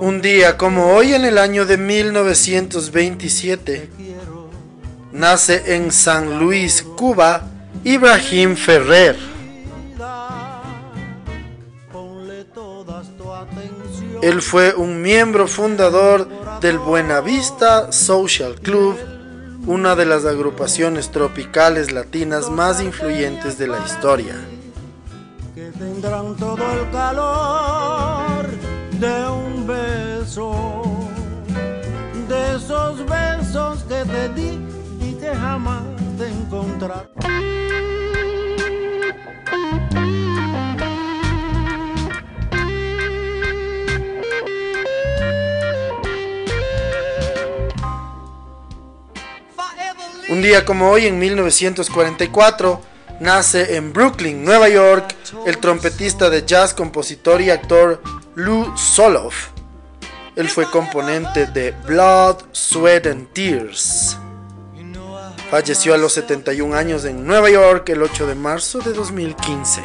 Un día como hoy en el año de 1927, nace en San Luis, Cuba, Ibrahim Ferrer. Él fue un miembro fundador del Buenavista Social Club, una de las agrupaciones tropicales latinas más influyentes de la historia. Que tendrán todo el calor de un de esos besos que te di y que jamás te encontrar. Un día como hoy, en 1944, nace en Brooklyn, Nueva York, el trompetista de jazz, compositor y actor Lou Soloff. Él fue componente de Blood, Sweat and Tears. Falleció a los 71 años en Nueva York el 8 de marzo de 2015.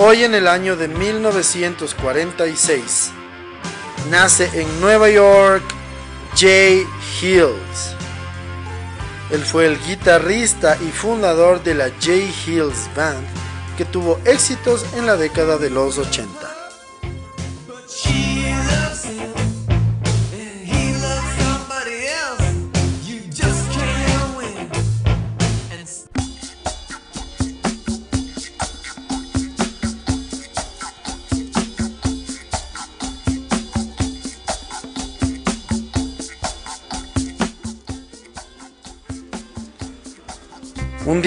Hoy en el año de 1946 nace en Nueva York Jay Hills. Él fue el guitarrista y fundador de la Jay Hills Band que tuvo éxitos en la década de los 80.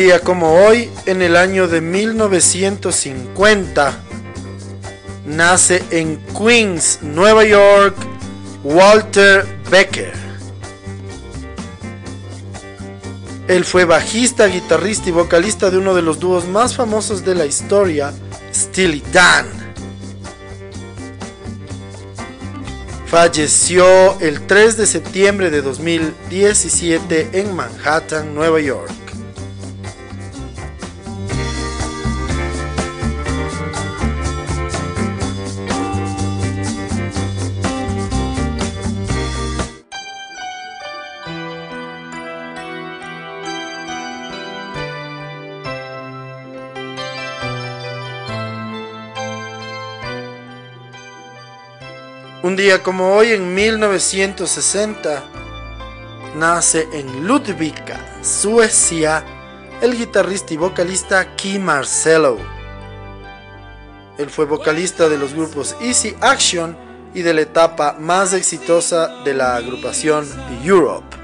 Día como hoy, en el año de 1950, nace en Queens, Nueva York, Walter Becker. Él fue bajista, guitarrista y vocalista de uno de los dúos más famosos de la historia, Steely Dan. Falleció el 3 de septiembre de 2017 en Manhattan, Nueva York. Día como hoy, en 1960, nace en Ludvika, Suecia, el guitarrista y vocalista Key Marcello. Él fue vocalista de los grupos Easy Action y de la etapa más exitosa de la agrupación Europe.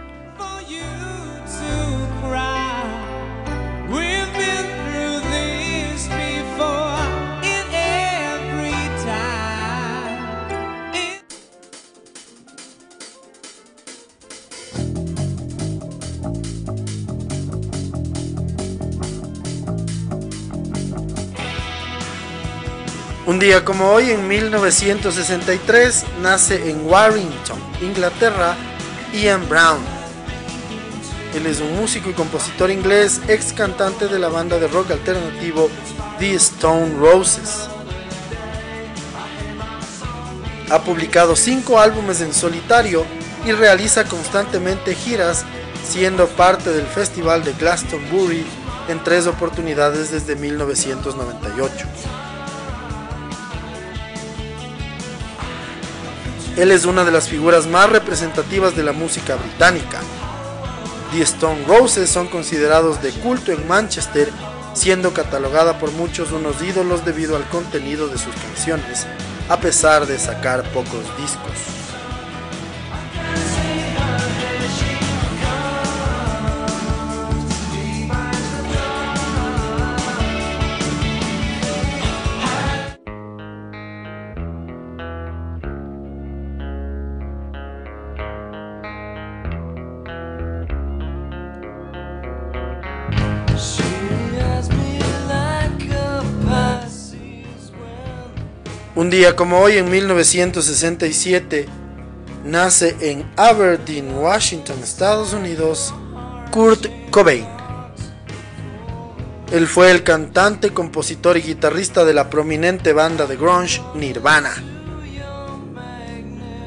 Un día como hoy, en 1963, nace en Warrington, Inglaterra, Ian Brown. Él es un músico y compositor inglés, ex cantante de la banda de rock alternativo The Stone Roses. Ha publicado cinco álbumes en solitario y realiza constantemente giras, siendo parte del Festival de Glastonbury en tres oportunidades desde 1998. Él es una de las figuras más representativas de la música británica. The Stone Roses son considerados de culto en Manchester, siendo catalogada por muchos unos ídolos debido al contenido de sus canciones a pesar de sacar pocos discos. Un día como hoy, en 1967, nace en Aberdeen, Washington, Estados Unidos, Kurt Cobain. Él fue el cantante, compositor y guitarrista de la prominente banda de grunge Nirvana.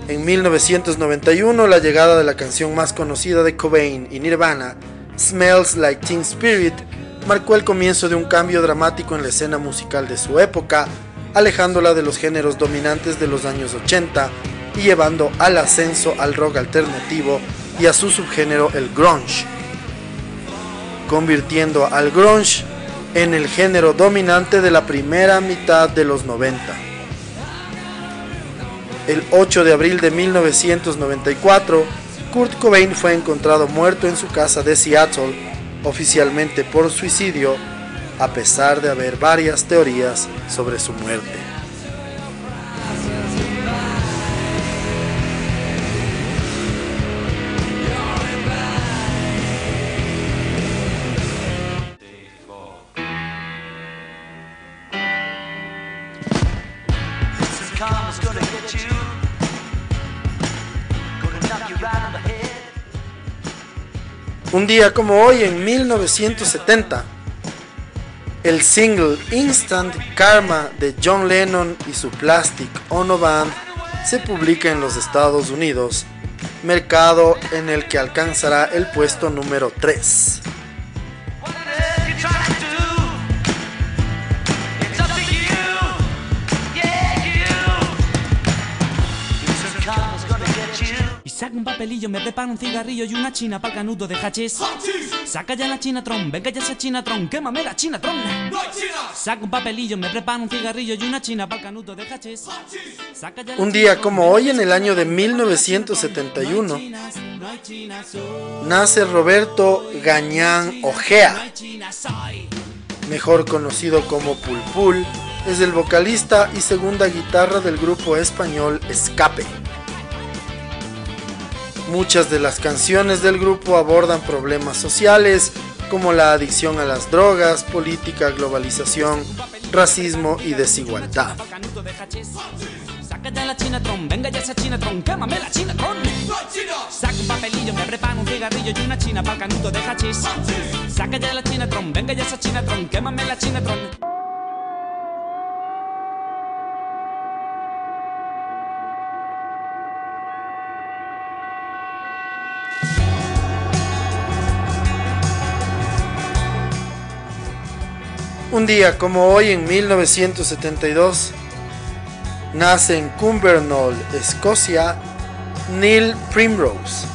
En 1991, la llegada de la canción más conocida de Cobain y Nirvana, Smells Like Teen Spirit, marcó el comienzo de un cambio dramático en la escena musical de su época, alejándola de los géneros dominantes de los años 80 y llevando al ascenso al rock alternativo y a su subgénero el grunge, convirtiendo al grunge en el género dominante de la primera mitad de los 90. El 8 de abril de 1994, Kurt Cobain fue encontrado muerto en su casa de Seattle, oficialmente por suicidio, a pesar de haber varias teorías sobre su muerte. Un día como hoy, en 1970, el single Instant Karma de John Lennon y su Plastic Ono Band se publica en los Estados Unidos, mercado en el que alcanzará el puesto número 3. Saca un papelillo, me preparo un cigarrillo y una china para el canudo de hachís. Saca ya la chinatron, venga ya esa chinatron, quémame la chinatron. Saca un papelillo, me preparo un cigarrillo y una china para el canudo de hachís. Un día como hoy, en el año de 1971, nace Roberto Gañán Ojea, mejor conocido como Pulpul, es el vocalista y segunda guitarra del grupo español Escape. Muchas de las canciones del grupo abordan problemas sociales como la adicción a las drogas, política, globalización, racismo y desigualdad. Saca ya la chinatron, venga ya esa chinatron, quémame la chinatron. Saca un papelillo, me preparo un cigarrillo y una china para el canuto de hachís. Saca ya la chinatron, venga ya esa chinatron, quémame la chinatron. Un día como hoy, en 1972, nace en Cumbernauld, Escocia, Neil Primrose.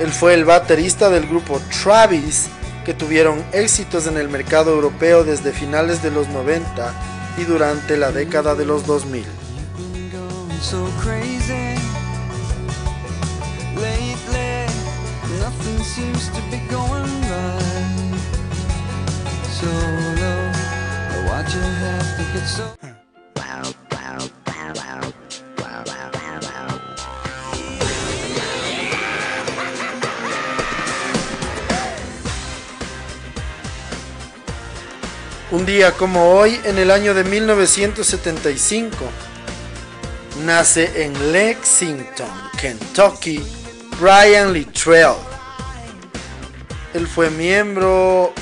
Él fue el baterista del grupo Travis, que tuvieron éxitos en el mercado europeo desde finales de los 90 y durante la década de los 2000. Un día como hoy, en el año de 1975, nace en Lexington, Kentucky, Brian Littrell. Él fue miembro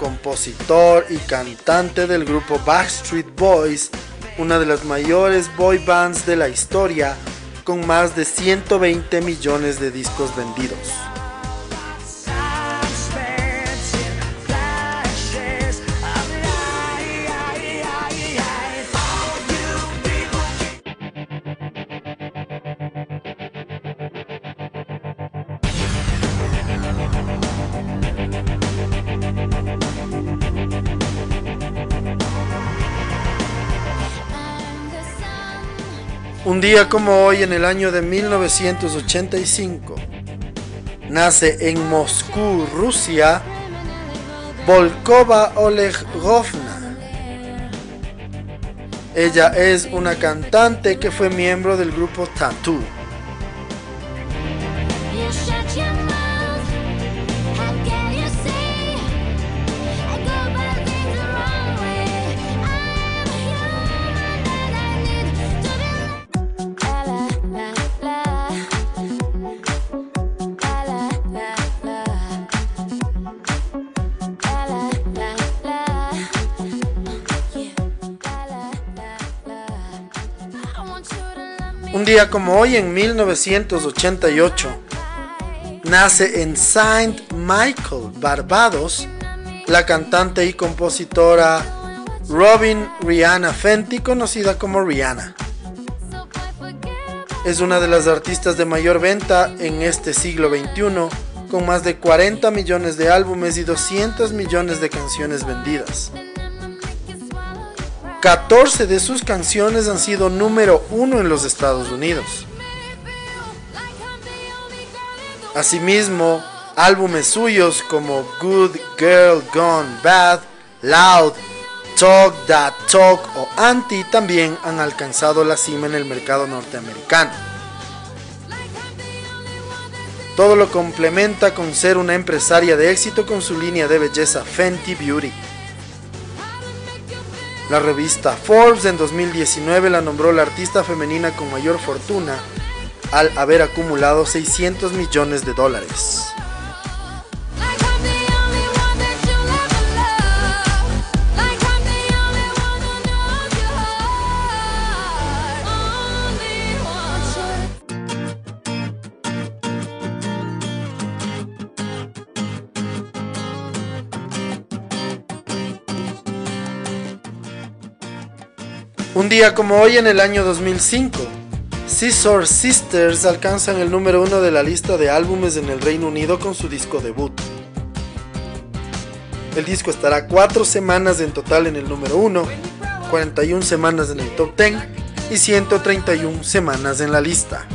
compositor y cantante del grupo Backstreet Boys, una de las mayores boy bands de la historia, con más de 120 millones de discos vendidos. Un día como hoy, en el año de 1985, nace en Moscú, Rusia, Volkova Olegrovna. Ella es una cantante que fue miembro del grupo Tattoo. Día como hoy, en 1988, nace en Saint Michael, Barbados, la cantante y compositora Robin Rihanna Fenty, conocida como Rihanna. Es una de las artistas de mayor venta en este siglo XXI, con más de 40 millones de álbumes y 200 millones de canciones vendidas. 14 de sus canciones han sido número uno en los Estados Unidos. Asimismo, álbumes suyos como Good Girl Gone Bad, Loud, Talk That Talk o Anti también han alcanzado la cima en el mercado norteamericano. Todo lo complementa con ser una empresaria de éxito con su línea de belleza Fenty Beauty. La revista Forbes en 2019 la nombró la artista femenina con mayor fortuna al haber acumulado 600 millones de dólares. Un día como hoy en el año 2005, Scissor Sisters alcanzan el número uno de la lista de álbumes en el Reino Unido con su disco debut. El disco estará cuatro semanas en total en el número uno, 41 semanas en el top 10 y 131 semanas en la lista.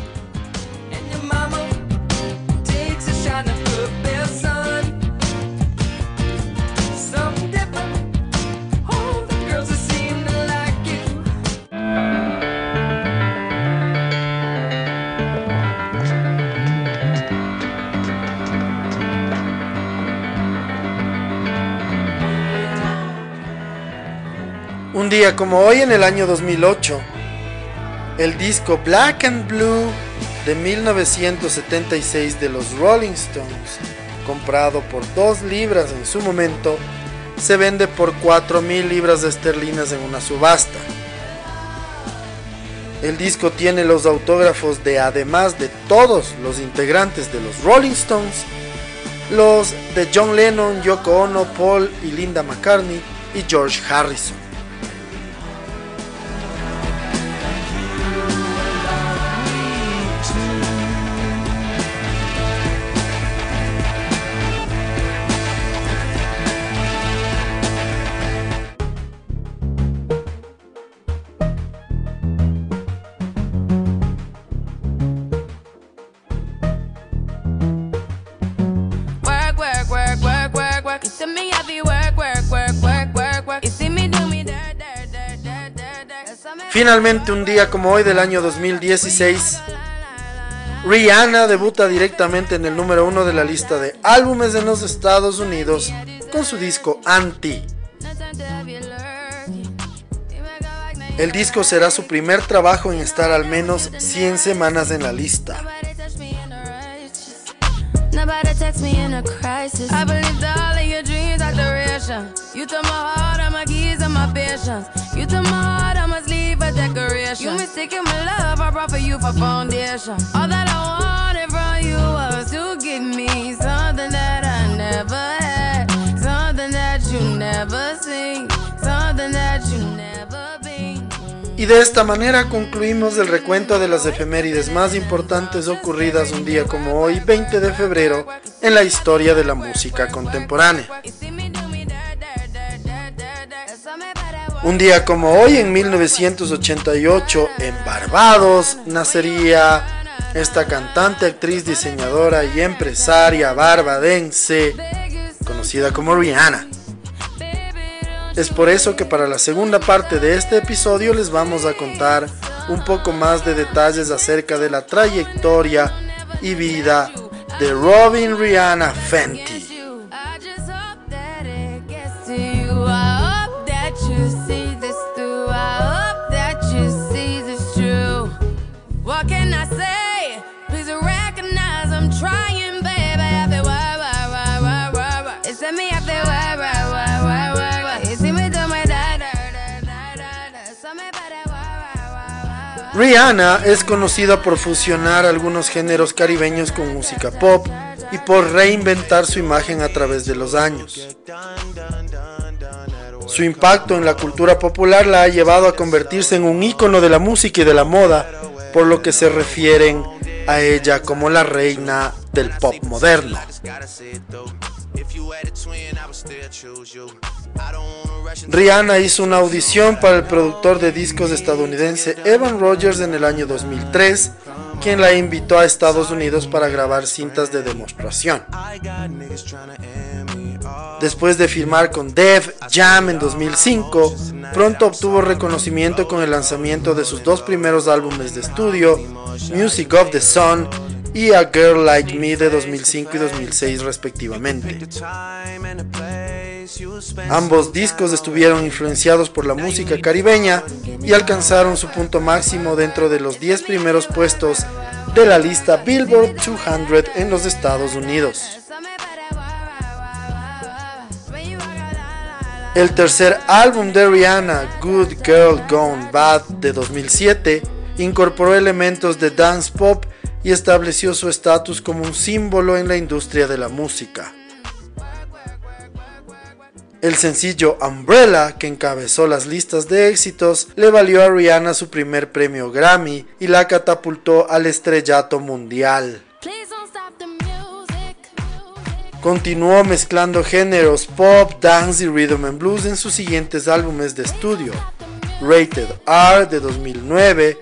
Un día como hoy en el año 2008, el disco Black and Blue de 1976 de los Rolling Stones, comprado por 2 libras en su momento, se vende por 4.000 libras esterlinas en una subasta. El disco tiene los autógrafos de además de todos los integrantes de los Rolling Stones, los de John Lennon, Yoko Ono, Paul y Linda McCartney y George Harrison. Finalmente, un día como hoy del año 2016, Rihanna debuta directamente en el número uno de la lista de álbumes en los Estados Unidos con su disco Anti. El disco será su primer trabajo en estar al menos 100 semanas en la lista. You mistaken my love, I brought for you for foundation. All that I wanted from you was to give me something that I never had, something that you never seen, something that you never been. Y de esta manera concluimos el recuento de las efemérides más importantes ocurridas un día como hoy, 20 de febrero, en la historia de la música contemporánea. Un día como hoy, en 1988, en Barbados, nacería esta cantante, actriz, diseñadora y empresaria barbadense, conocida como Rihanna. Es por eso que para la segunda parte de este episodio les vamos a contar un poco más de detalles acerca de la trayectoria y vida de Robin Rihanna Fenty. Rihanna es conocida por fusionar algunos géneros caribeños con música pop y por reinventar su imagen a través de los años. Su impacto en la cultura popular la ha llevado a convertirse en un ícono de la música y de la moda, por lo que se refieren a ella como la reina del pop moderno. Rihanna hizo una audición para el productor de discos estadounidense Evan Rogers en el año 2003, quien la invitó a Estados Unidos para grabar cintas de demostración. Después de firmar con Def Jam en 2005, pronto obtuvo reconocimiento con el lanzamiento de sus dos primeros álbumes de estudio, Music of the Sun y A Girl Like Me de 2005 y 2006 respectivamente. Ambos discos estuvieron influenciados por la música caribeña y alcanzaron su punto máximo dentro de los 10 primeros puestos de la lista Billboard 200 en los Estados Unidos. El tercer álbum de Rihanna, Good Girl Gone Bad de 2007, incorporó elementos de dance pop y estableció su estatus como un símbolo en la industria de la música. El sencillo Umbrella, que encabezó las listas de éxitos, le valió a Rihanna su primer premio Grammy y la catapultó al estrellato mundial. Continuó mezclando géneros pop, dance y rhythm and blues en sus siguientes álbumes de estudio: Rated R de 2009,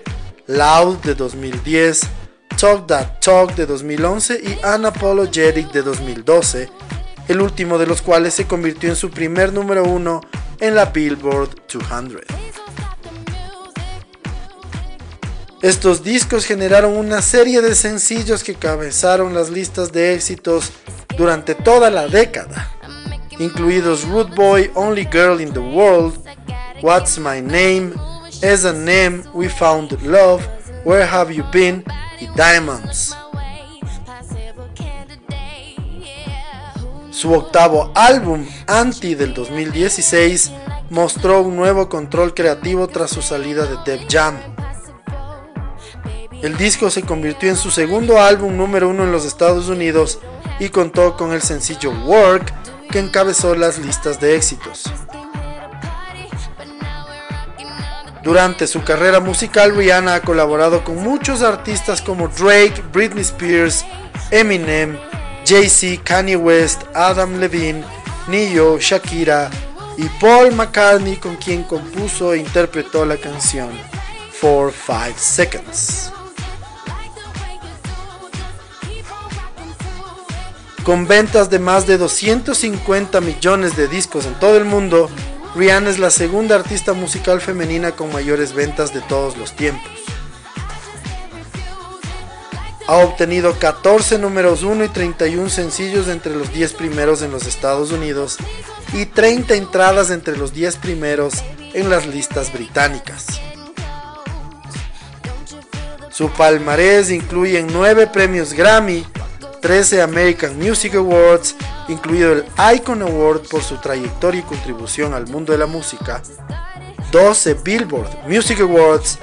Loud de 2010, Talk That Talk de 2011 y Unapologetic de 2012, el último de los cuales se convirtió en su primer número uno en la Billboard 200. Estos discos generaron una serie de sencillos que cabezaron las listas de éxitos durante toda la década, incluidos Root Boy, Only Girl in the World, What's My Name, As a Name, We Found Love, Where Have You Been y Diamonds. Su octavo álbum, Anti del 2016, mostró un nuevo control creativo tras su salida de Def Jam. El disco se convirtió en su segundo álbum número uno en los Estados Unidos y contó con el sencillo Work que encabezó las listas de éxitos. Durante su carrera musical, Rihanna ha colaborado con muchos artistas como Drake, Britney Spears, Eminem, Jay-Z, Kanye West, Adam Levine, Nio, Shakira y Paul McCartney con quien compuso e interpretó la canción For 5 Seconds. Con ventas de más de 250 millones de discos en todo el mundo, Rihanna es la segunda artista musical femenina con mayores ventas de todos los tiempos. Ha obtenido 14 números 1 y 31 sencillos entre los 10 primeros en los Estados Unidos y 30 entradas entre los 10 primeros en las listas británicas. Su palmarés incluye 9 premios Grammy, 13 American Music Awards, incluido el Icon Award por su trayectoria y contribución al mundo de la música, 12 Billboard Music Awards,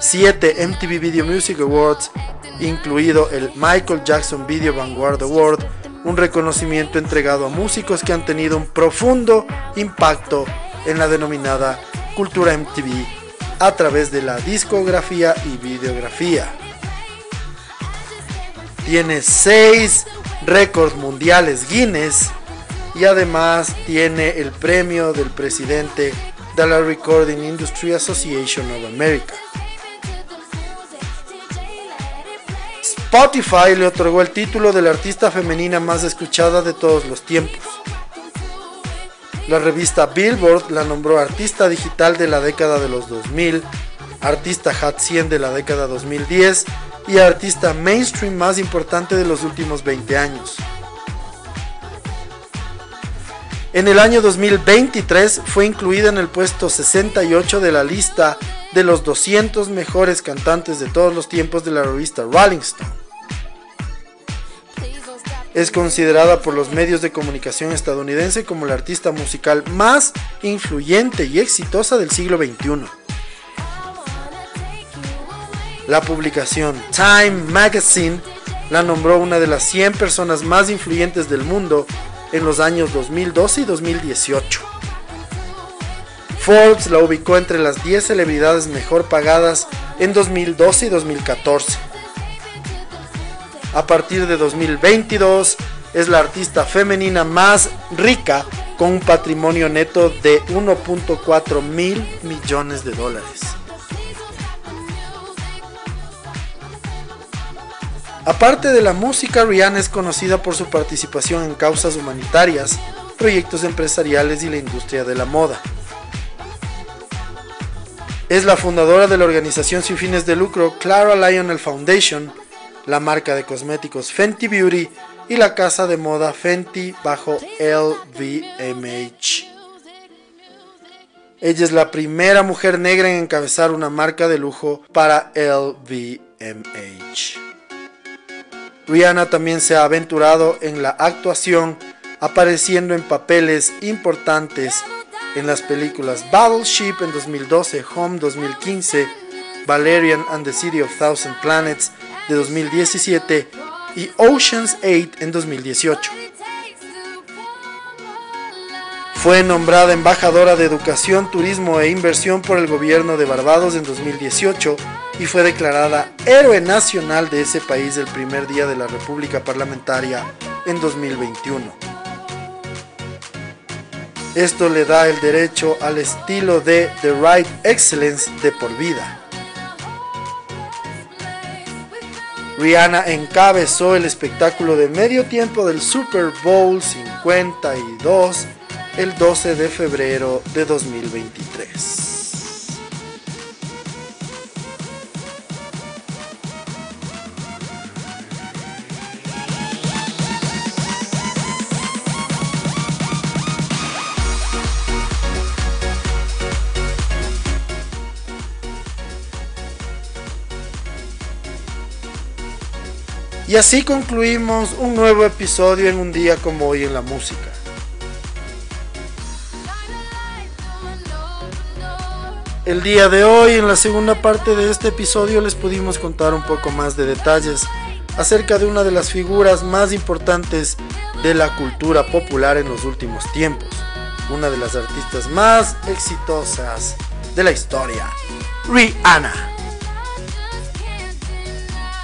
7 MTV Video Music Awards, incluido el Michael Jackson Video Vanguard Award, un reconocimiento entregado a músicos que han tenido un profundo impacto en la denominada cultura MTV a través de la discografía y videografía tiene 6 récords mundiales Guinness y además tiene el premio del presidente de la Recording Industry Association of America. Spotify le otorgó el título de la artista femenina más escuchada de todos los tiempos. La revista Billboard la nombró artista digital de la década de los 2000, artista Hot 100 de la década 2010 y artista mainstream más importante de los últimos 20 años. En el año 2023 fue incluida en el puesto 68 de la lista de los 200 mejores cantantes de todos los tiempos de la revista Rolling Stone es considerada por los medios de comunicación estadounidense como la artista musical más influyente y exitosa del siglo XXI. La publicación Time Magazine la nombró una de las 100 personas más influyentes del mundo en los años 2012 y 2018. Forbes la ubicó entre las 10 celebridades mejor pagadas en 2012 y 2014 a partir de 2022 es la artista femenina más rica con un patrimonio neto de 1.4 mil millones de dólares. Aparte de la música, Rihanna es conocida por su participación en causas humanitarias, proyectos empresariales y la industria de la moda. Es la fundadora de la organización sin fines de lucro Clara Lionel Foundation, la marca de cosméticos Fenty Beauty y la casa de moda Fenty bajo LVMH. Ella es la primera mujer negra en encabezar una marca de lujo para LVMH. Rihanna también se ha aventurado en la actuación, apareciendo en papeles importantes en las películas Battleship en 2012, Home 2015, Valerian and the City of Thousand Planets de 2017 y Oceans 8 en 2018. Fue nombrada embajadora de Educación, Turismo e Inversión por el gobierno de Barbados en 2018 y fue declarada héroe nacional de ese país el primer día de la República Parlamentaria en 2021. Esto le da el derecho al estilo de The Right Excellence de por vida. Rihanna encabezó el espectáculo de medio tiempo del Super Bowl 52 el 12 de febrero de 2023. Y así concluimos un nuevo episodio en un día como hoy en la música. El día de hoy, en la segunda parte de este episodio, les pudimos contar un poco más de detalles acerca de una de las figuras más importantes de la cultura popular en los últimos tiempos, una de las artistas más exitosas de la historia, Rihanna.